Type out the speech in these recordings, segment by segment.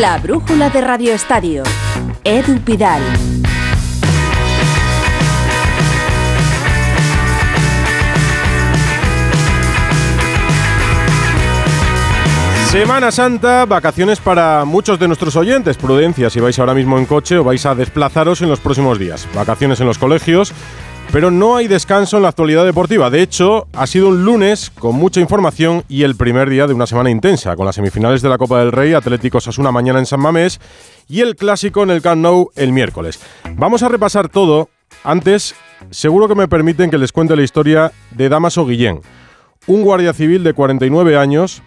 La brújula de Radio Estadio. Edu Pidal. Semana Santa, vacaciones para muchos de nuestros oyentes. Prudencia si vais ahora mismo en coche o vais a desplazaros en los próximos días. Vacaciones en los colegios, pero no hay descanso en la actualidad deportiva. De hecho, ha sido un lunes con mucha información y el primer día de una semana intensa, con las semifinales de la Copa del Rey, Atlético Sasuna mañana en San Mamés y el clásico en el Camp Nou el miércoles. Vamos a repasar todo. Antes, seguro que me permiten que les cuente la historia de Damaso Guillén, un guardia civil de 49 años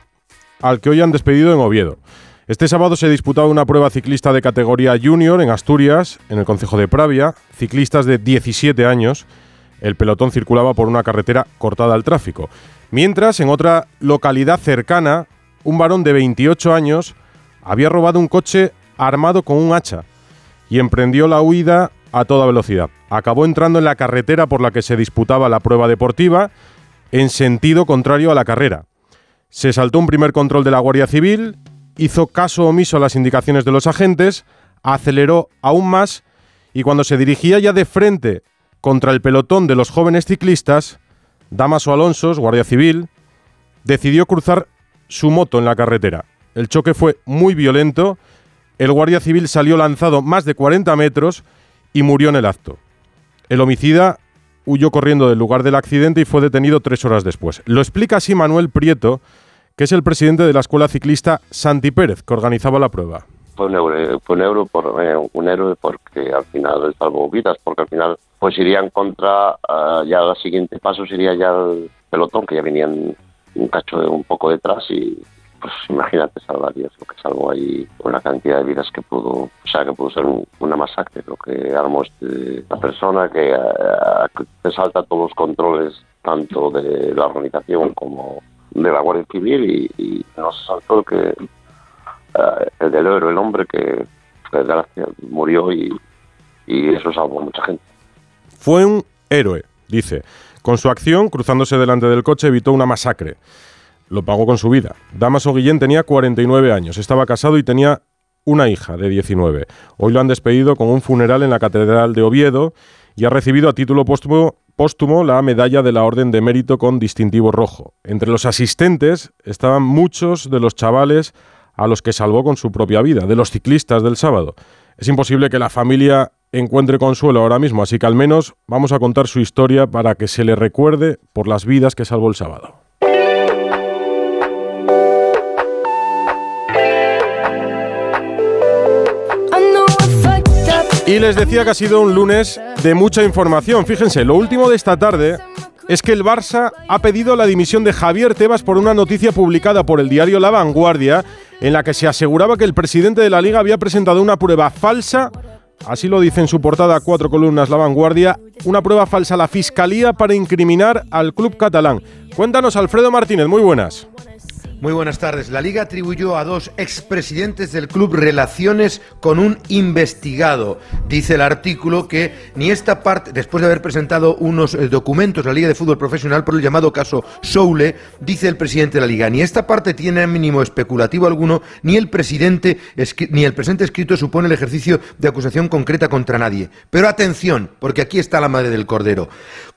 al que hoy han despedido en Oviedo. Este sábado se disputaba una prueba ciclista de categoría junior en Asturias, en el concejo de Pravia, ciclistas de 17 años. El pelotón circulaba por una carretera cortada al tráfico. Mientras, en otra localidad cercana, un varón de 28 años había robado un coche armado con un hacha y emprendió la huida a toda velocidad. Acabó entrando en la carretera por la que se disputaba la prueba deportiva en sentido contrario a la carrera. Se saltó un primer control de la Guardia Civil, hizo caso omiso a las indicaciones de los agentes, aceleró aún más y cuando se dirigía ya de frente contra el pelotón de los jóvenes ciclistas, Damaso Alonso, Guardia Civil, decidió cruzar su moto en la carretera. El choque fue muy violento, el Guardia Civil salió lanzado más de 40 metros y murió en el acto. El homicida huyó corriendo del lugar del accidente y fue detenido tres horas después. Lo explica así Manuel Prieto, que es el presidente de la escuela ciclista Santi Pérez, que organizaba la prueba. Fue un fue un héroe, por, eh, un héroe porque al final salvó vidas, porque al final pues irían contra, uh, ya el siguiente paso sería ya el pelotón, que ya venían un cacho un poco detrás y pues imagínate salvar Dios lo que salvó ahí con la cantidad de vidas que pudo, o sea, que pudo ser un, una masacre, lo que armó este, persona que, uh, salta todos los controles tanto de la organización como de la Guardia Civil y, y nos saltó que uh, el del héroe, el hombre que, murió y, y eso salvó mucha gente. Fue un héroe, dice. Con su acción, cruzándose delante del coche, evitó una masacre lo pagó con su vida. Damaso Guillén tenía 49 años, estaba casado y tenía una hija de 19. Hoy lo han despedido con un funeral en la Catedral de Oviedo y ha recibido a título póstumo, póstumo la medalla de la Orden de Mérito con distintivo rojo. Entre los asistentes estaban muchos de los chavales a los que salvó con su propia vida, de los ciclistas del sábado. Es imposible que la familia encuentre consuelo ahora mismo, así que al menos vamos a contar su historia para que se le recuerde por las vidas que salvó el sábado. Y les decía que ha sido un lunes de mucha información. Fíjense, lo último de esta tarde es que el Barça ha pedido la dimisión de Javier Tebas por una noticia publicada por el diario La Vanguardia en la que se aseguraba que el presidente de la liga había presentado una prueba falsa, así lo dice en su portada cuatro columnas La Vanguardia, una prueba falsa a la Fiscalía para incriminar al club catalán. Cuéntanos, Alfredo Martínez, muy buenas. Muy buenas tardes. La Liga atribuyó a dos expresidentes del club relaciones con un investigado. Dice el artículo que ni esta parte, después de haber presentado unos eh, documentos la Liga de Fútbol Profesional por el llamado caso Soule, dice el presidente de la Liga, ni esta parte tiene mínimo especulativo alguno, ni el presidente ni el presente escrito supone el ejercicio de acusación concreta contra nadie. Pero atención, porque aquí está la madre del cordero.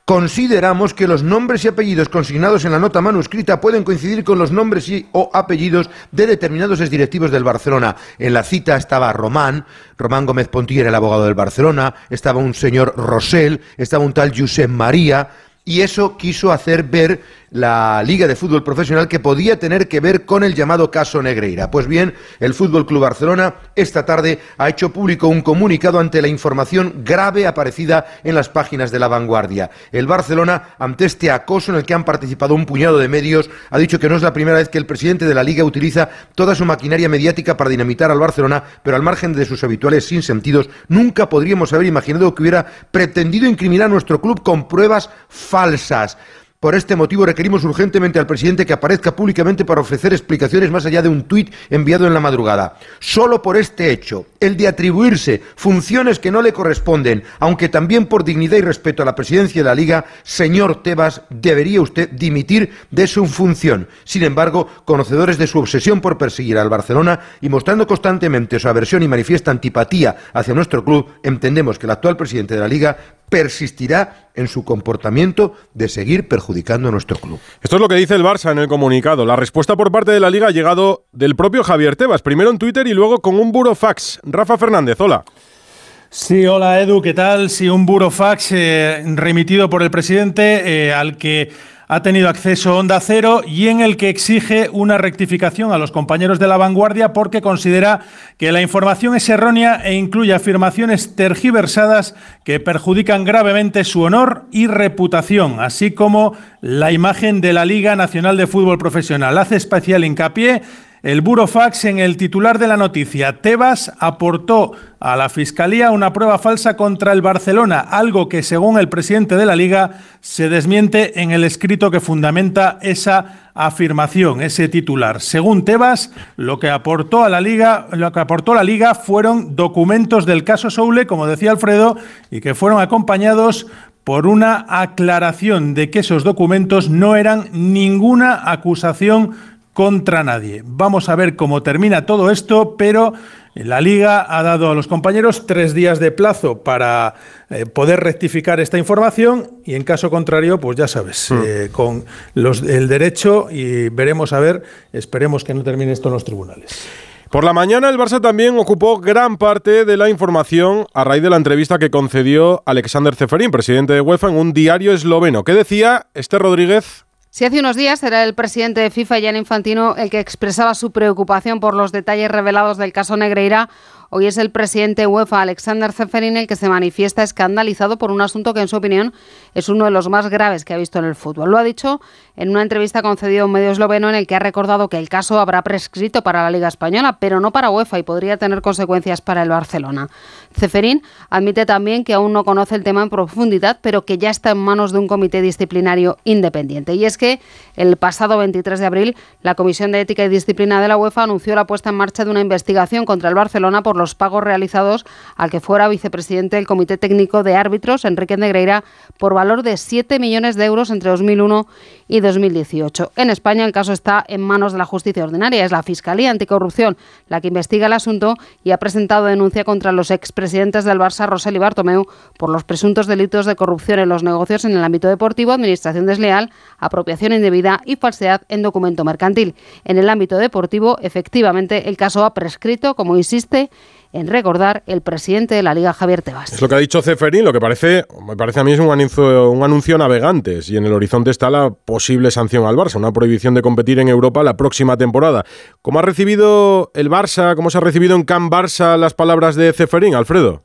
Consideramos que los nombres y apellidos consignados en la nota manuscrita pueden coincidir con los nombres y o apellidos de determinados exdirectivos del Barcelona. En la cita estaba Román, Román Gómez Pontier, el abogado del Barcelona, estaba un señor Rosell, estaba un tal Josep María, y eso quiso hacer ver la Liga de Fútbol Profesional que podía tener que ver con el llamado caso Negreira. Pues bien, el Fútbol Club Barcelona esta tarde ha hecho público un comunicado ante la información grave aparecida en las páginas de La Vanguardia. El Barcelona, ante este acoso en el que han participado un puñado de medios, ha dicho que no es la primera vez que el presidente de la Liga utiliza toda su maquinaria mediática para dinamitar al Barcelona, pero al margen de sus habituales sinsentidos, nunca podríamos haber imaginado que hubiera pretendido incriminar a nuestro club con pruebas falsas. Por este motivo requerimos urgentemente al presidente que aparezca públicamente para ofrecer explicaciones más allá de un tuit enviado en la madrugada. Solo por este hecho, el de atribuirse funciones que no le corresponden, aunque también por dignidad y respeto a la presidencia de la Liga, señor Tebas, debería usted dimitir de su función. Sin embargo, conocedores de su obsesión por perseguir al Barcelona y mostrando constantemente su aversión y manifiesta antipatía hacia nuestro club, entendemos que el actual presidente de la Liga persistirá en su comportamiento de seguir perjudicando a nuestro club. Esto es lo que dice el Barça en el comunicado. La respuesta por parte de la Liga ha llegado del propio Javier Tebas, primero en Twitter y luego con un burofax. Rafa Fernández, hola. Sí, hola Edu, ¿qué tal? Sí, un burofax eh, remitido por el presidente eh, al que ha tenido acceso Onda Cero y en el que exige una rectificación a los compañeros de la vanguardia porque considera que la información es errónea e incluye afirmaciones tergiversadas que perjudican gravemente su honor y reputación, así como la imagen de la Liga Nacional de Fútbol Profesional. Hace especial hincapié el burofax en el titular de la noticia. Tebas aportó a la Fiscalía una prueba falsa contra el Barcelona, algo que según el presidente de la Liga se desmiente en el escrito que fundamenta esa afirmación, ese titular. Según Tebas, lo que aportó a la Liga, lo que aportó la Liga fueron documentos del caso Soule, como decía Alfredo, y que fueron acompañados por una aclaración de que esos documentos no eran ninguna acusación contra nadie. Vamos a ver cómo termina todo esto, pero la Liga ha dado a los compañeros tres días de plazo para eh, poder rectificar esta información y en caso contrario, pues ya sabes, hmm. eh, con los, el derecho y veremos a ver, esperemos que no termine esto en los tribunales. Por la mañana el Barça también ocupó gran parte de la información a raíz de la entrevista que concedió Alexander Ceferín, presidente de UEFA, en un diario esloveno. ¿Qué decía este Rodríguez? Si hace unos días era el presidente de FIFA, Jan Infantino, el que expresaba su preocupación por los detalles revelados del caso Negreira, Hoy es el presidente UEFA, Alexander Zeferin, el que se manifiesta escandalizado por un asunto que, en su opinión, es uno de los más graves que ha visto en el fútbol. Lo ha dicho en una entrevista concedida a un medio esloveno en el que ha recordado que el caso habrá prescrito para la Liga Española, pero no para UEFA y podría tener consecuencias para el Barcelona. Ceferín admite también que aún no conoce el tema en profundidad, pero que ya está en manos de un comité disciplinario independiente. Y es que el pasado 23 de abril, la Comisión de Ética y Disciplina de la UEFA anunció la puesta en marcha de una investigación contra el Barcelona por los pagos realizados al que fuera vicepresidente del Comité Técnico de Árbitros, Enrique Negreira, por valor de 7 millones de euros entre 2001 y 2018. En España el caso está en manos de la justicia ordinaria. Es la Fiscalía Anticorrupción la que investiga el asunto y ha presentado denuncia contra los expresidentes del Barça, Rosell y Bartomeu, por los presuntos delitos de corrupción en los negocios en el ámbito deportivo, administración desleal, apropiación indebida y falsedad en documento mercantil. En el ámbito deportivo, efectivamente, el caso ha prescrito, como insiste, en recordar el presidente de la Liga, Javier Tebas. Es lo que ha dicho Ceferín, lo que parece, me parece a mí es un anuncio, un anuncio navegantes y en el horizonte está la posible sanción al Barça, una prohibición de competir en Europa la próxima temporada. ¿Cómo ha recibido el Barça, cómo se ha recibido en Camp Barça las palabras de Ceferín, Alfredo?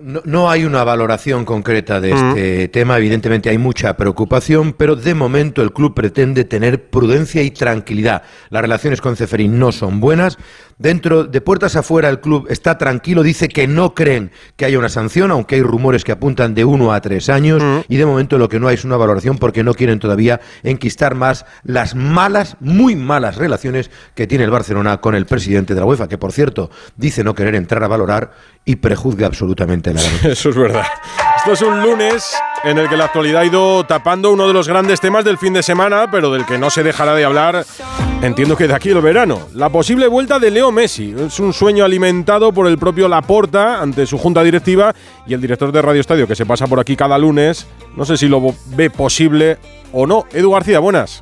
No, hay una valoración concreta de este mm. tema, evidentemente hay mucha preocupación, pero de momento el club pretende tener prudencia y tranquilidad. Las relaciones con Ceferín no son buenas, Dentro de puertas afuera el club está tranquilo, dice que no creen que haya una sanción, aunque hay rumores que apuntan de uno a tres años mm. y de momento lo que no hay es una valoración porque no quieren todavía enquistar más las malas, muy malas relaciones que tiene el Barcelona con el presidente de la UEFA, que por cierto dice no querer entrar a valorar y prejuzga absolutamente nada. Eso es verdad. Esto es un lunes en el que la actualidad ha ido tapando uno de los grandes temas del fin de semana, pero del que no se dejará de hablar, entiendo que de aquí el verano. La posible vuelta de Leo Messi. Es un sueño alimentado por el propio Laporta ante su junta directiva y el director de Radio Estadio que se pasa por aquí cada lunes. No sé si lo ve posible o no. Edu García, buenas.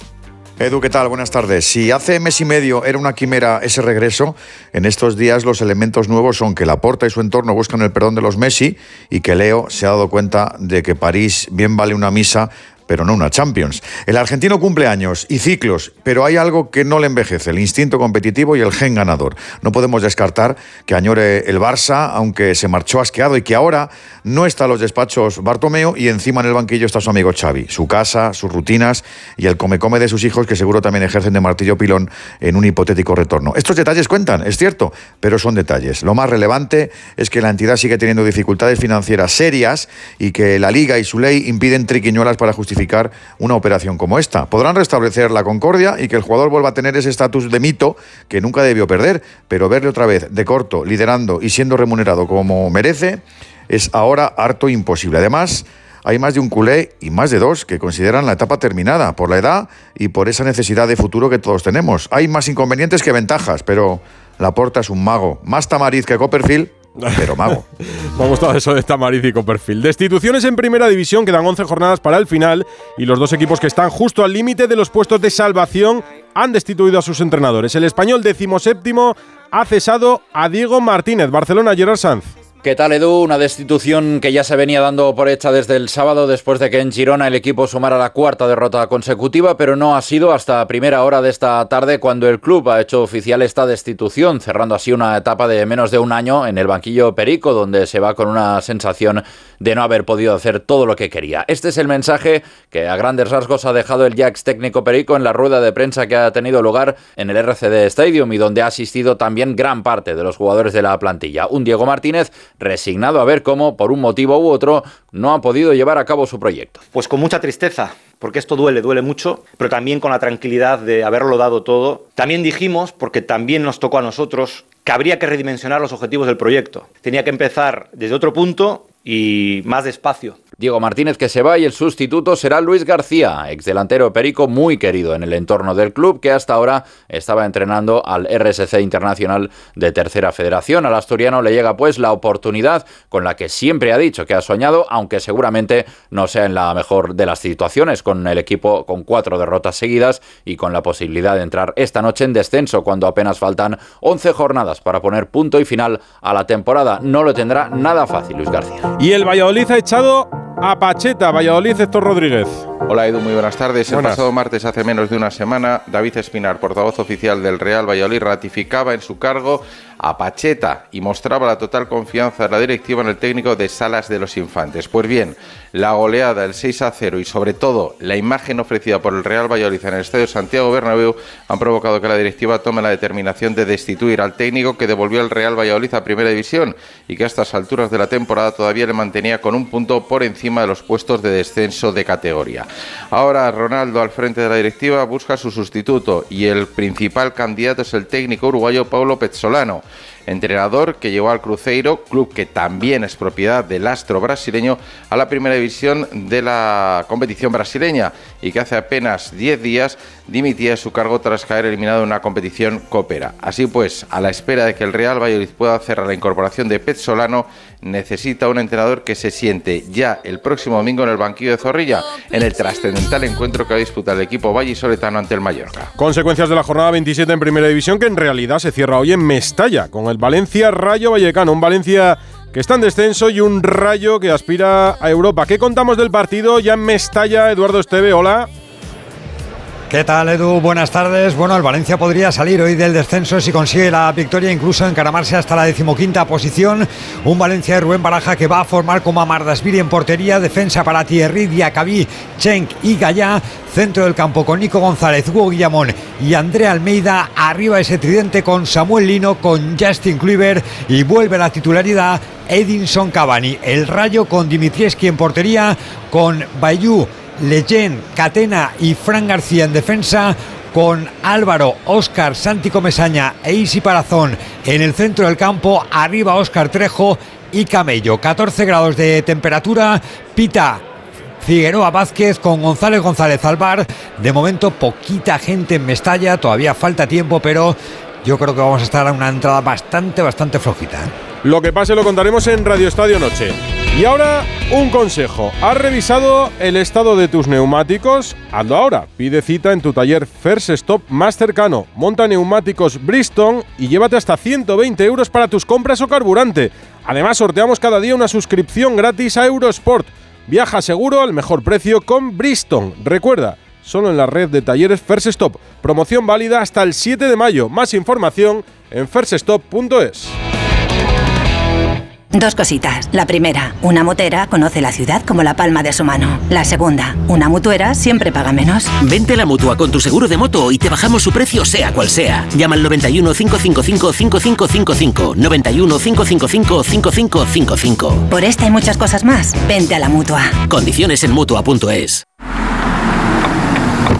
Edu, ¿qué tal? Buenas tardes. Si hace mes y medio era una quimera ese regreso, en estos días los elementos nuevos son que Laporta y su entorno buscan el perdón de los Messi y que Leo se ha dado cuenta de que París bien vale una misa pero no una Champions. El argentino cumple años y ciclos, pero hay algo que no le envejece, el instinto competitivo y el gen ganador. No podemos descartar que añore el Barça, aunque se marchó asqueado y que ahora no está en los despachos Bartomeo y encima en el banquillo está su amigo Xavi, su casa, sus rutinas y el come-come de sus hijos que seguro también ejercen de martillo pilón en un hipotético retorno. Estos detalles cuentan, es cierto, pero son detalles. Lo más relevante es que la entidad sigue teniendo dificultades financieras serias y que la liga y su ley impiden triquiñuelas para justificar una operación como esta. Podrán restablecer la concordia y que el jugador vuelva a tener ese estatus de mito que nunca debió perder, pero verle otra vez de corto, liderando y siendo remunerado como merece, es ahora harto imposible. Además, hay más de un culé y más de dos que consideran la etapa terminada por la edad y por esa necesidad de futuro que todos tenemos. Hay más inconvenientes que ventajas, pero Laporta es un mago. Más tamariz que Copperfield, pero mago. Me ha gustado eso de Tamariz y Copperfield. Destituciones en primera división, quedan 11 jornadas para el final y los dos equipos que están justo al límite de los puestos de salvación han destituido a sus entrenadores. El español decimoséptimo ha cesado a Diego Martínez. Barcelona, Gerard Sanz. ¿Qué tal, Edu? Una destitución que ya se venía dando por hecha desde el sábado después de que en Girona el equipo sumara la cuarta derrota consecutiva, pero no ha sido hasta primera hora de esta tarde cuando el club ha hecho oficial esta destitución, cerrando así una etapa de menos de un año en el banquillo Perico, donde se va con una sensación de no haber podido hacer todo lo que quería. Este es el mensaje que a grandes rasgos ha dejado el Jax técnico Perico en la rueda de prensa que ha tenido lugar en el RCD Stadium y donde ha asistido también gran parte de los jugadores de la plantilla. Un Diego Martínez resignado a ver cómo, por un motivo u otro, no ha podido llevar a cabo su proyecto. Pues con mucha tristeza, porque esto duele, duele mucho, pero también con la tranquilidad de haberlo dado todo. También dijimos, porque también nos tocó a nosotros, que habría que redimensionar los objetivos del proyecto. Tenía que empezar desde otro punto y más despacio. Diego Martínez que se va y el sustituto será Luis García, ex delantero perico muy querido en el entorno del club que hasta ahora estaba entrenando al RSC Internacional de Tercera Federación. Al asturiano le llega pues la oportunidad con la que siempre ha dicho que ha soñado, aunque seguramente no sea en la mejor de las situaciones, con el equipo con cuatro derrotas seguidas y con la posibilidad de entrar esta noche en descenso cuando apenas faltan 11 jornadas para poner punto y final a la temporada. No lo tendrá nada fácil Luis García. Y el Valladolid ha echado a Pacheta, Valladolid, Héctor Rodríguez. Hola Edu, muy buenas tardes. Buenas. El pasado martes, hace menos de una semana, David Espinar, portavoz oficial del Real Valladolid, ratificaba en su cargo a Pacheta y mostraba la total confianza de la directiva en el técnico de Salas de los Infantes. Pues bien, la goleada, el 6 a 0 y sobre todo la imagen ofrecida por el Real Valladolid en el Estadio Santiago Bernabéu han provocado que la directiva tome la determinación de destituir al técnico que devolvió al Real Valladolid a Primera División y que a estas alturas de la temporada todavía le mantenía con un punto por encima de los puestos de descenso de categoría. Ahora Ronaldo al frente de la directiva busca su sustituto y el principal candidato es el técnico uruguayo Paulo Pezzolano entrenador que llevó al Cruzeiro, club que también es propiedad del astro brasileño, a la primera división de la competición brasileña y que hace apenas 10 días dimitía de su cargo tras caer eliminado en una competición copera. Así pues, a la espera de que el Real Valladolid pueda cerrar la incorporación de Pezzolano, necesita un entrenador que se siente ya el próximo domingo en el banquillo de Zorrilla, en el trascendental encuentro que va a disputar el equipo vallisoletano ante el Mallorca. Consecuencias de la jornada 27 en Primera División que en realidad se cierra hoy en Mestalla con el Valencia Rayo Vallecano, un Valencia que está en descenso y un Rayo que aspira a Europa. ¿Qué contamos del partido ya en Mestalla? Eduardo Esteve, hola. ¿Qué tal, Edu? Buenas tardes. Bueno, el Valencia podría salir hoy del descenso si consigue la victoria, incluso encaramarse hasta la decimoquinta posición. Un Valencia de Rubén Baraja que va a formar como Amardasvili en portería, defensa para Thierry, Diacabí, Chenk y Gallá. Centro del campo con Nico González, Hugo Guillamón y Andrea Almeida. Arriba ese tridente con Samuel Lino, con Justin Kluivert y vuelve la titularidad Edinson Cavani. El Rayo con Dimitrieski en portería, con Bayou. Leyen, Catena y Fran García en defensa, con Álvaro, Óscar, Santi Comesaña e Isi Parazón en el centro del campo, arriba Óscar Trejo y Camello. 14 grados de temperatura, Pita. Figueroa Vázquez con González González Alvar. De momento poquita gente en Mestalla, todavía falta tiempo, pero yo creo que vamos a estar a una entrada bastante, bastante flojita. ¿eh? Lo que pase lo contaremos en Radio Estadio Noche. Y ahora, un consejo. ¿Has revisado el estado de tus neumáticos? Hazlo ahora. Pide cita en tu taller First Stop más cercano. Monta neumáticos Bristol y llévate hasta 120 euros para tus compras o carburante. Además, sorteamos cada día una suscripción gratis a Eurosport. Viaja seguro al mejor precio con Bristol. Recuerda, solo en la red de talleres First Stop. Promoción válida hasta el 7 de mayo. Más información en firststop.es. Dos cositas. La primera, una motera conoce la ciudad como la palma de su mano. La segunda, una mutuera siempre paga menos. Vente a la mutua con tu seguro de moto y te bajamos su precio sea cual sea. Llama al 91 555 5555. 91 555 5555. Por esta y muchas cosas más, vente a la mutua. Condiciones en mutua.es.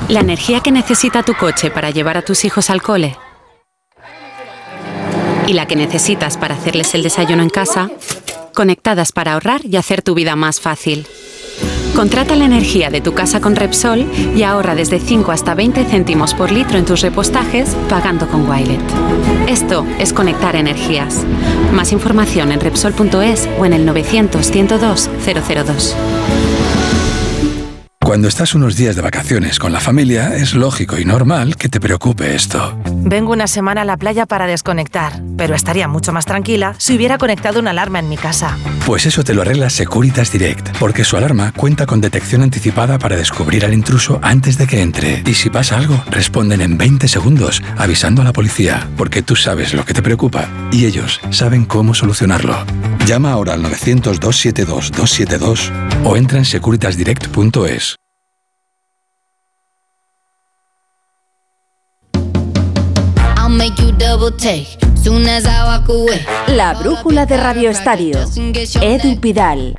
La energía que necesita tu coche para llevar a tus hijos al cole. Y la que necesitas para hacerles el desayuno en casa. Conectadas para ahorrar y hacer tu vida más fácil. Contrata la energía de tu casa con Repsol y ahorra desde 5 hasta 20 céntimos por litro en tus repostajes pagando con Wilet. Esto es conectar energías. Más información en Repsol.es o en el 900 102 002. Cuando estás unos días de vacaciones con la familia, es lógico y normal que te preocupe esto. Vengo una semana a la playa para desconectar, pero estaría mucho más tranquila si hubiera conectado una alarma en mi casa. Pues eso te lo arregla Securitas Direct, porque su alarma cuenta con detección anticipada para descubrir al intruso antes de que entre. Y si pasa algo, responden en 20 segundos, avisando a la policía, porque tú sabes lo que te preocupa y ellos saben cómo solucionarlo. Llama ahora al 900-272-272 o entra en securitasdirect.es. La brújula de Radio Estadio. Edu Pidal.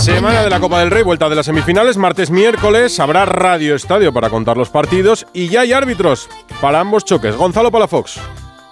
Semana de la Copa del Rey, vuelta de las semifinales, martes, miércoles, habrá Radio Estadio para contar los partidos y ya hay árbitros para ambos choques. Gonzalo Palafox.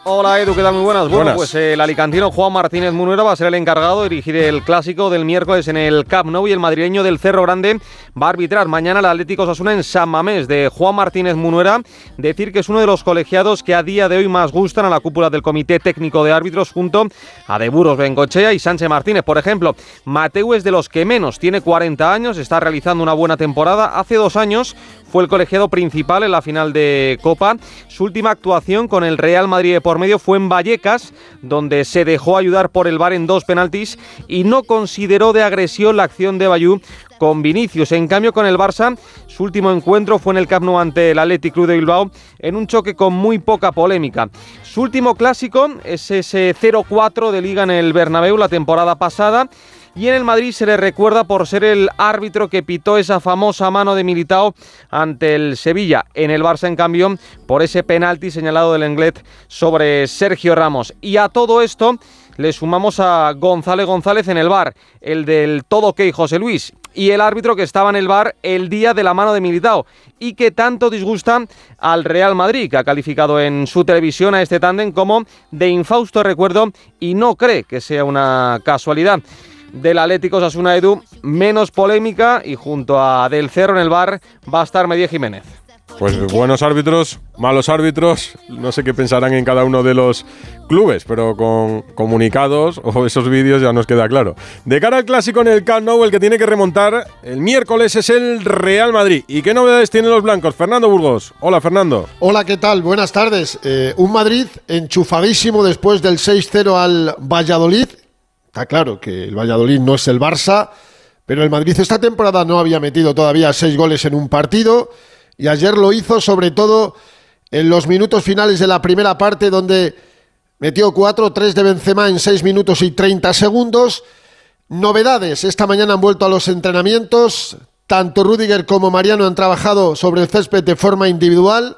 Hola Edu, ¿qué tal? Muy buenas. Bueno, Buenas. pues el alicantino Juan Martínez Munuera va a ser el encargado de dirigir el clásico del miércoles en el Camp Nou y el madrileño del Cerro Grande va a arbitrar mañana el Atlético Osasuna en San Mamés de Juan Martínez Munuera. Decir que es uno de los colegiados que a día de hoy más gustan a la cúpula del Comité Técnico de Árbitros junto a De Buros Bengochea y Sánchez Martínez. Por ejemplo, Mateu es de los que menos, tiene 40 años, está realizando una buena temporada. Hace dos años fue el colegiado principal en la final de Copa. Su última actuación con el Real Madrid de por medio fue en Vallecas, donde se dejó ayudar por el VAR en dos penaltis y no consideró de agresión la acción de Bayú con Vinicius. En cambio, con el Barça, su último encuentro fue en el Camp Nou ante el Athletic Club de Bilbao en un choque con muy poca polémica. Su último clásico es ese 0-4 de liga en el Bernabéu la temporada pasada. Y en el Madrid se le recuerda por ser el árbitro que pitó esa famosa mano de Militao ante el Sevilla. En el Barça, en cambio, por ese penalti señalado del Englet sobre Sergio Ramos. Y a todo esto le sumamos a González González en el bar, el del todo ok José Luis, y el árbitro que estaba en el bar el día de la mano de Militao y que tanto disgusta al Real Madrid, que ha calificado en su televisión a este tándem como de infausto recuerdo y no cree que sea una casualidad del Atlético Osasuna Edu, menos polémica y junto a Del Cerro en el bar va a estar Medía Jiménez. Pues buenos árbitros, malos árbitros, no sé qué pensarán en cada uno de los clubes, pero con comunicados o esos vídeos ya nos queda claro. De cara al clásico en el Camp Nou, el que tiene que remontar el miércoles es el Real Madrid. ¿Y qué novedades tienen los blancos? Fernando Burgos. Hola, Fernando. Hola, ¿qué tal? Buenas tardes. Eh, un Madrid enchufadísimo después del 6-0 al Valladolid. Está claro que el Valladolid no es el Barça, pero el Madrid esta temporada no había metido todavía seis goles en un partido y ayer lo hizo sobre todo en los minutos finales de la primera parte donde metió cuatro, tres de Benzema en seis minutos y 30 segundos. Novedades, esta mañana han vuelto a los entrenamientos, tanto Rudiger como Mariano han trabajado sobre el césped de forma individual.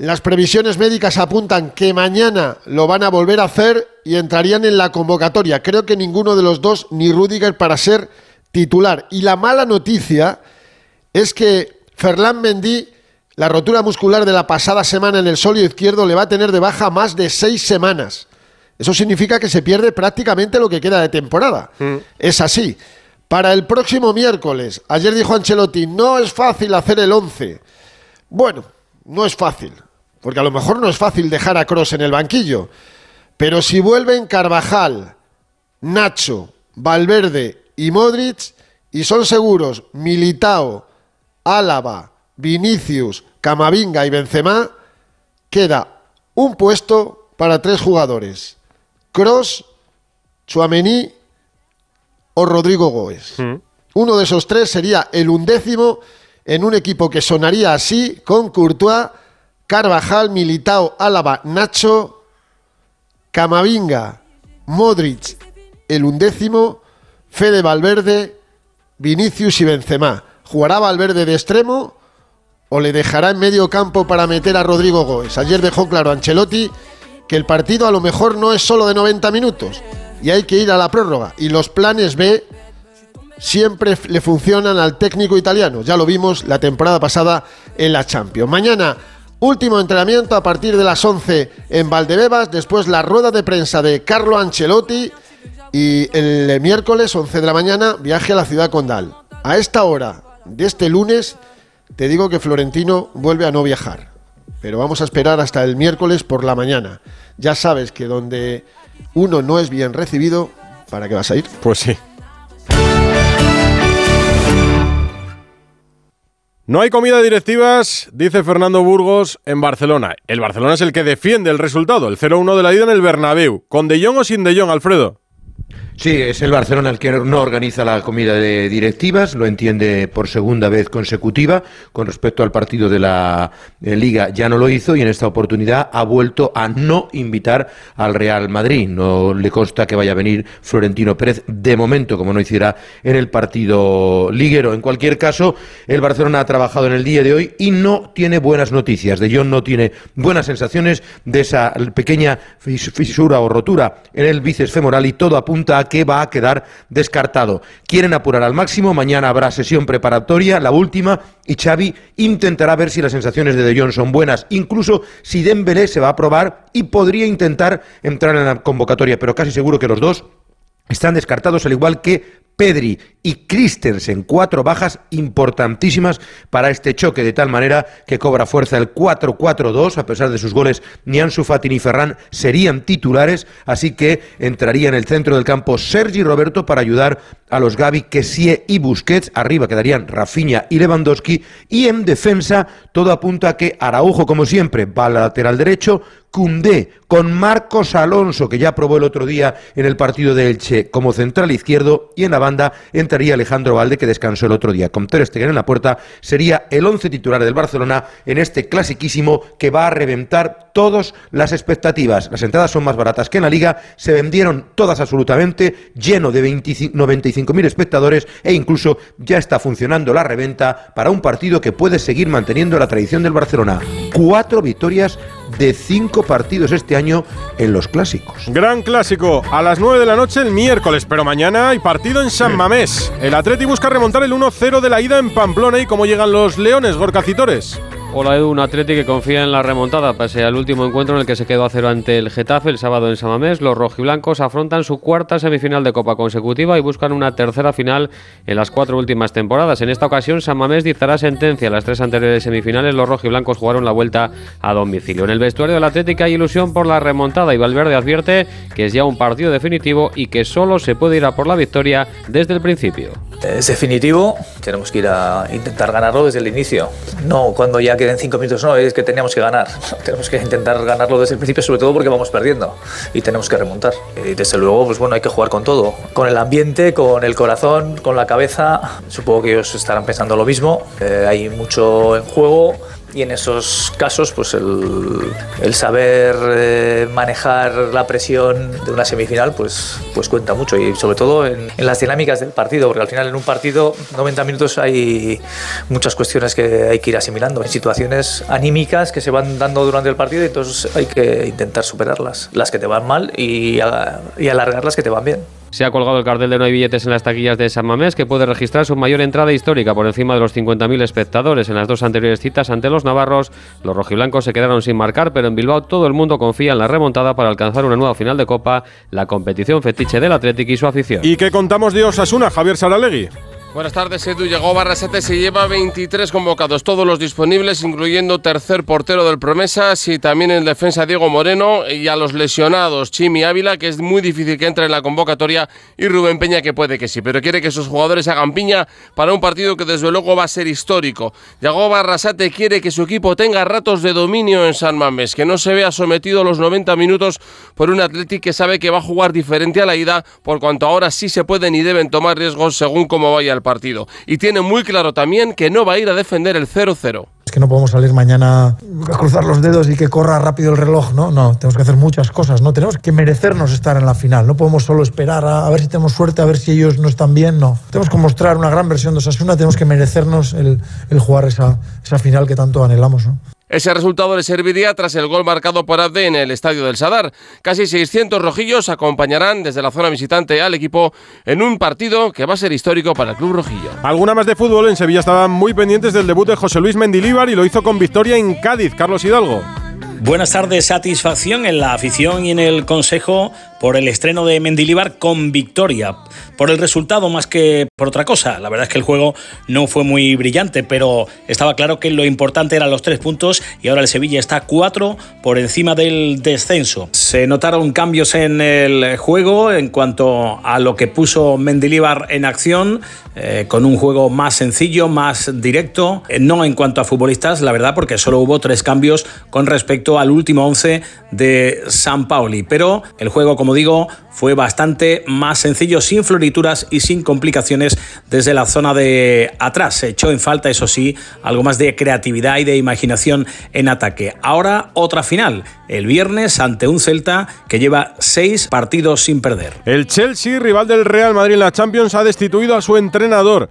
Las previsiones médicas apuntan que mañana lo van a volver a hacer y entrarían en la convocatoria. Creo que ninguno de los dos, ni Rudiger, para ser titular. Y la mala noticia es que Ferland Mendy, la rotura muscular de la pasada semana en el solio izquierdo, le va a tener de baja más de seis semanas. Eso significa que se pierde prácticamente lo que queda de temporada. Es así. Para el próximo miércoles, ayer dijo Ancelotti, no es fácil hacer el 11. Bueno, no es fácil, porque a lo mejor no es fácil dejar a Cross en el banquillo. Pero si vuelven Carvajal, Nacho, Valverde y Modric, y son seguros Militao, Álava, Vinicius, Camavinga y Benzema, queda un puesto para tres jugadores. Cross, Chuamení o Rodrigo Goes. Uno de esos tres sería el undécimo en un equipo que sonaría así con Courtois, Carvajal, Militao, Álava, Nacho, Camavinga, Modric, el undécimo, Fede Valverde, Vinicius y Benzema. ¿Jugará Valverde de extremo o le dejará en medio campo para meter a Rodrigo Goes? Ayer dejó claro Ancelotti que el partido a lo mejor no es solo de 90 minutos y hay que ir a la prórroga. Y los planes B siempre le funcionan al técnico italiano. Ya lo vimos la temporada pasada en la Champions. Mañana, último entrenamiento a partir de las 11 en Valdebebas, después la rueda de prensa de Carlo Ancelotti y el miércoles 11 de la mañana viaje a la ciudad condal. A esta hora de este lunes te digo que Florentino vuelve a no viajar, pero vamos a esperar hasta el miércoles por la mañana. Ya sabes que donde uno no es bien recibido, ¿para qué vas a ir? Pues sí. No hay comida directivas, dice Fernando Burgos, en Barcelona. El Barcelona es el que defiende el resultado, el 0-1 de la ida en el Bernabéu. ¿Con De Jong o sin De Jong, Alfredo? Sí, es el Barcelona el que no organiza la comida de directivas, lo entiende por segunda vez consecutiva. Con respecto al partido de la eh, Liga ya no lo hizo y en esta oportunidad ha vuelto a no invitar al Real Madrid. No le consta que vaya a venir Florentino Pérez de momento, como no hiciera en el partido liguero. En cualquier caso, el Barcelona ha trabajado en el día de hoy y no tiene buenas noticias. De Jong no tiene buenas sensaciones de esa pequeña fisura o rotura en el bíceps femoral y todo apunta a que va a quedar descartado. Quieren apurar al máximo, mañana habrá sesión preparatoria, la última, y Xavi intentará ver si las sensaciones de De Jong son buenas, incluso si Dembélé se va a probar y podría intentar entrar en la convocatoria, pero casi seguro que los dos están descartados, al igual que Pedri y Christensen, cuatro bajas importantísimas para este choque, de tal manera que cobra fuerza el 4-4-2, a pesar de sus goles, ni Ansu Fati ni Ferran serían titulares, así que entraría en el centro del campo Sergi Roberto para ayudar a los Gavi, Kessie y Busquets, arriba quedarían Rafinha y Lewandowski, y en defensa todo apunta a que Araujo, como siempre, va al lateral derecho, Cundé con Marcos Alonso, que ya probó el otro día en el partido de Elche como central izquierdo, y en la banda entraría Alejandro Valde, que descansó el otro día. Con Ter Stegen en la puerta, sería el once titular del Barcelona en este clasiquísimo que va a reventar todas las expectativas. Las entradas son más baratas que en la Liga, se vendieron todas absolutamente, lleno de 95.000 espectadores e incluso ya está funcionando la reventa para un partido que puede seguir manteniendo la tradición del Barcelona. Cuatro victorias de cinco partidos este año en los clásicos. Gran clásico, a las 9 de la noche el miércoles, pero mañana hay partido en San Mamés. El Atleti busca remontar el 1-0 de la ida en Pamplona y cómo llegan los Leones, Gorcacitores. Hola Edu, un Atleti que confía en la remontada, pese al último encuentro en el que se quedó a cero ante el Getafe el sábado en Samamés. Los rojiblancos afrontan su cuarta semifinal de Copa consecutiva y buscan una tercera final en las cuatro últimas temporadas. En esta ocasión, Samamés dictará sentencia. Las tres anteriores semifinales, los rojiblancos jugaron la vuelta a domicilio. En el vestuario del Atlético hay ilusión por la remontada y Valverde advierte que es ya un partido definitivo y que solo se puede ir a por la victoria desde el principio. Es definitivo, tenemos que ir a intentar ganarlo desde el inicio, no cuando ya queden cinco minutos, no, es que teníamos que ganar. tenemos que intentar ganarlo desde el principio, sobre todo porque vamos perdiendo y tenemos que remontar. Y desde luego, pues bueno, hay que jugar con todo, con el ambiente, con el corazón, con la cabeza. Supongo que ellos estarán pensando lo mismo. Eh, hay mucho en juego y en esos casos pues el, saber eh, manejar la presión de una semifinal pues, pues cuenta mucho. Y sobre todo en, las dinámicas del partido porque al final en un partido 90 minutos hay muchas cuestiones que hay que ir asimilando. En situaciones anímicas que se van dando durante el partido y entonces hay que intentar superarlas. Las que te van mal y alargar las que te van bien se ha colgado el cartel de no hay billetes en las taquillas de San Mamés, que puede registrar su mayor entrada histórica por encima de los 50.000 espectadores. En las dos anteriores citas ante los navarros, los rojiblancos se quedaron sin marcar, pero en Bilbao todo el mundo confía en la remontada para alcanzar una nueva final de Copa, la competición fetiche del Atlético y su afición. ¿Y qué contamos de Osasuna, Javier Saralegui? Buenas tardes, Edu. Llegó Barrasate, se lleva 23 convocados, todos los disponibles, incluyendo tercer portero del Promesas y también en defensa Diego Moreno y a los lesionados Chimi Ávila, que es muy difícil que entre en la convocatoria, y Rubén Peña, que puede que sí, pero quiere que esos jugadores hagan piña para un partido que desde luego va a ser histórico. Llegó Barrasate quiere que su equipo tenga ratos de dominio en San Mamés, que no se vea sometido a los 90 minutos por un Atlético que sabe que va a jugar diferente a la ida, por cuanto ahora sí se pueden y deben tomar riesgos según cómo vaya el partido. Y tiene muy claro también que no va a ir a defender el 0-0. Es que no podemos salir mañana a cruzar los dedos y que corra rápido el reloj, ¿no? No, tenemos que hacer muchas cosas, ¿no? Tenemos que merecernos estar en la final, no podemos solo esperar a, ver si tenemos suerte, a ver si ellos no están bien, no. Tenemos que mostrar una gran versión de Osasuna, tenemos que merecernos el, el jugar esa, esa final que tanto anhelamos, ¿no? Ese resultado le serviría tras el gol marcado por Abde en el estadio del Sadar. Casi 600 rojillos acompañarán desde la zona visitante al equipo en un partido que va a ser histórico para el club rojillo. Alguna más de fútbol. En Sevilla estaban muy pendientes del debut de José Luis Mendilíbar y lo hizo con victoria en Cádiz. Carlos Hidalgo. Buenas tardes, satisfacción en la afición y en el Consejo por el estreno de Mendilibar con victoria. Por el resultado más que por otra cosa. La verdad es que el juego no fue muy brillante, pero estaba claro que lo importante eran los tres puntos y ahora el Sevilla está cuatro por encima del descenso. Se notaron cambios en el juego en cuanto a lo que puso Mendilibar en acción, eh, con un juego más sencillo, más directo, eh, no en cuanto a futbolistas, la verdad, porque solo hubo tres cambios con respecto al último once de San Pauli. Pero el juego, como digo, fue bastante más sencillo, sin florituras y sin complicaciones desde la zona de atrás. Se echó en falta, eso sí, algo más de creatividad y de imaginación en ataque. Ahora otra final, el viernes ante un Celta que lleva seis partidos sin perder. El Chelsea, rival del Real Madrid en la Champions, ha destituido a su entrenador.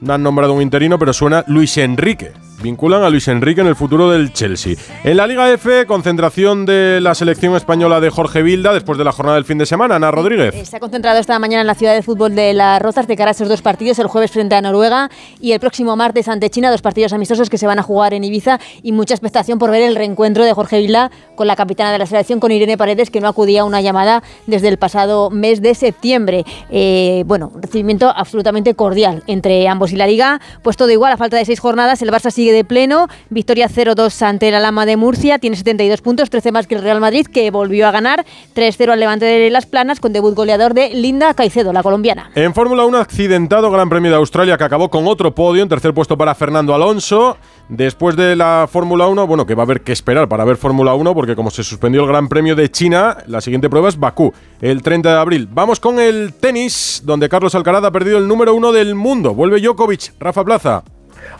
No han nombrado un interino, pero suena Luis Enrique vinculan a Luis Enrique en el futuro del Chelsea. En la Liga F, concentración de la selección española de Jorge Vilda después de la jornada del fin de semana. Ana Rodríguez. Se ha concentrado esta mañana en la ciudad de fútbol de Las Rozas de cara a esos dos partidos, el jueves frente a Noruega y el próximo martes ante China, dos partidos amistosos que se van a jugar en Ibiza y mucha expectación por ver el reencuentro de Jorge Vilda con la capitana de la selección, con Irene Paredes, que no acudía a una llamada desde el pasado mes de septiembre. Eh, bueno, recibimiento absolutamente cordial entre ambos y la Liga, pues todo igual, a falta de seis jornadas, el Barça sigue de pleno. Victoria 0-2 ante la Lama de Murcia. Tiene 72 puntos, 13 más que el Real Madrid, que volvió a ganar 3-0 al Levante de Las Planas con debut goleador de Linda Caicedo, la colombiana. En Fórmula 1, accidentado Gran Premio de Australia que acabó con otro podio. En tercer puesto para Fernando Alonso. Después de la Fórmula 1, bueno, que va a haber que esperar para ver Fórmula 1, porque como se suspendió el Gran Premio de China, la siguiente prueba es Bakú, el 30 de abril. Vamos con el tenis, donde Carlos Alcaraz ha perdido el número uno del mundo. Vuelve Djokovic, Rafa Plaza.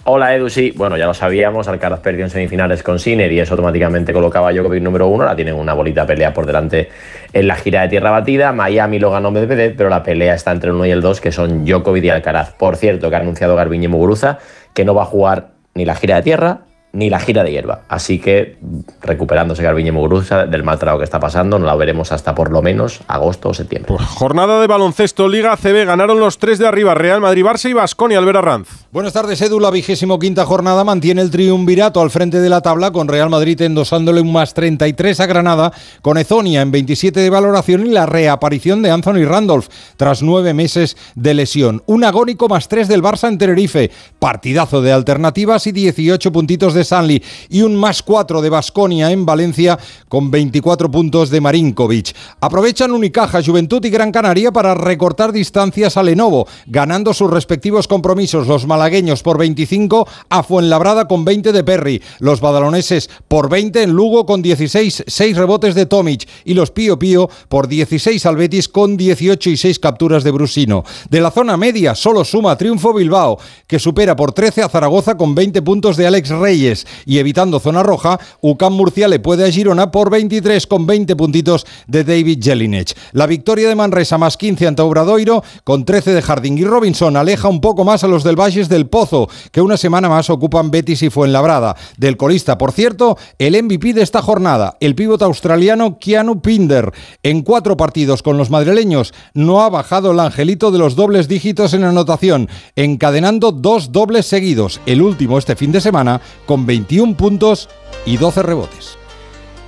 Hola Edu, sí, bueno, ya lo sabíamos, Alcaraz perdió en semifinales con Sinner y eso automáticamente colocaba a Djokovic número uno, ahora tienen una bolita pelea por delante en la gira de tierra batida, Miami lo ganó Medvedev, pero la pelea está entre el 1 y el 2, que son Djokovic y Alcaraz. Por cierto, que ha anunciado Garbiñe Muguruza que no va a jugar ni la gira de tierra ni la gira de hierba. Así que recuperándose Garbiñe Muguruza del mal trago que está pasando, no la veremos hasta por lo menos agosto o septiembre. Pues jornada de baloncesto, Liga CB, ganaron los tres de arriba, Real Madrid, Barça y Basconia, Albert Arranz. Buenas tardes, Edu. La vigésimo quinta jornada mantiene el triunvirato al frente de la tabla, con Real Madrid endosándole un más 33 a Granada, con Ezonia en 27 de valoración y la reaparición de Anthony Randolph tras nueve meses de lesión. Un agónico más 3 del Barça en Tenerife, partidazo de alternativas y 18 puntitos de Sanli y un más 4 de Basconia en Valencia con 24 puntos de Marinkovic. Aprovechan Unicaja, Juventud y Gran Canaria para recortar distancias a Lenovo, ganando sus respectivos compromisos. Los malagueños por 25 a Fuenlabrada con 20 de Perry, los badaloneses por 20 en Lugo con 16, 6 rebotes de Tomic y los Pío Pío por 16 al Betis con 18 y 6 capturas de Brusino. De la zona media solo suma triunfo Bilbao, que supera por 13 a Zaragoza con 20 puntos de Alex Reyes y evitando zona roja, UCAM Murcia le puede a Girona por 23 con 20 puntitos de David Jelinek. La victoria de Manresa más 15 ante Obradoiro con 13 de Harding y Robinson aleja un poco más a los del Valles del Pozo, que una semana más ocupan Betis y Fuenlabrada. Del colista, por cierto, el MVP de esta jornada, el pívot australiano Keanu Pinder. En cuatro partidos con los madrileños no ha bajado el angelito de los dobles dígitos en anotación, encadenando dos dobles seguidos, el último este fin de semana con 21 puntos y 12 rebotes.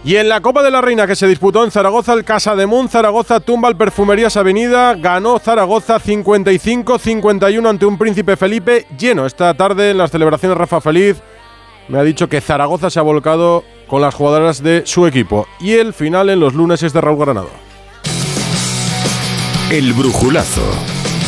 Y en la Copa de la Reina que se disputó en Zaragoza, el Casa de Mun, Zaragoza tumba al Perfumerías Avenida, ganó Zaragoza 55-51 ante un Príncipe Felipe lleno. Esta tarde en las celebraciones Rafa Feliz me ha dicho que Zaragoza se ha volcado con las jugadoras de su equipo. Y el final en los lunes es de Raúl Granado. El brujulazo.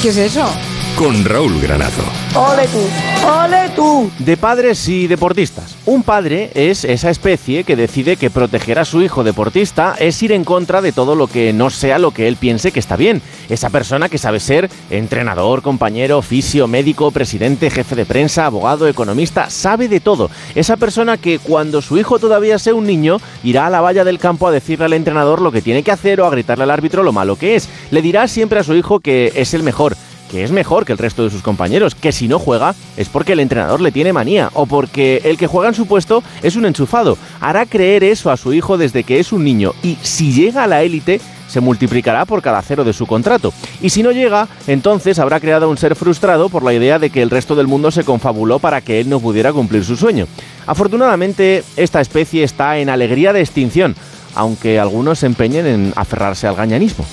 ¿Qué es eso? Con Raúl Granado. ¡Ole tú! ¡Ole tú! De padres y deportistas. Un padre es esa especie que decide que proteger a su hijo deportista es ir en contra de todo lo que no sea lo que él piense que está bien. Esa persona que sabe ser entrenador, compañero, oficio, médico, presidente, jefe de prensa, abogado, economista, sabe de todo. Esa persona que cuando su hijo todavía sea un niño irá a la valla del campo a decirle al entrenador lo que tiene que hacer o a gritarle al árbitro lo malo que es. Le dirá siempre a su hijo que es el mejor que es mejor que el resto de sus compañeros, que si no juega es porque el entrenador le tiene manía o porque el que juega en su puesto es un enchufado. Hará creer eso a su hijo desde que es un niño y si llega a la élite se multiplicará por cada cero de su contrato. Y si no llega, entonces habrá creado un ser frustrado por la idea de que el resto del mundo se confabuló para que él no pudiera cumplir su sueño. Afortunadamente, esta especie está en alegría de extinción, aunque algunos se empeñen en aferrarse al gañanismo.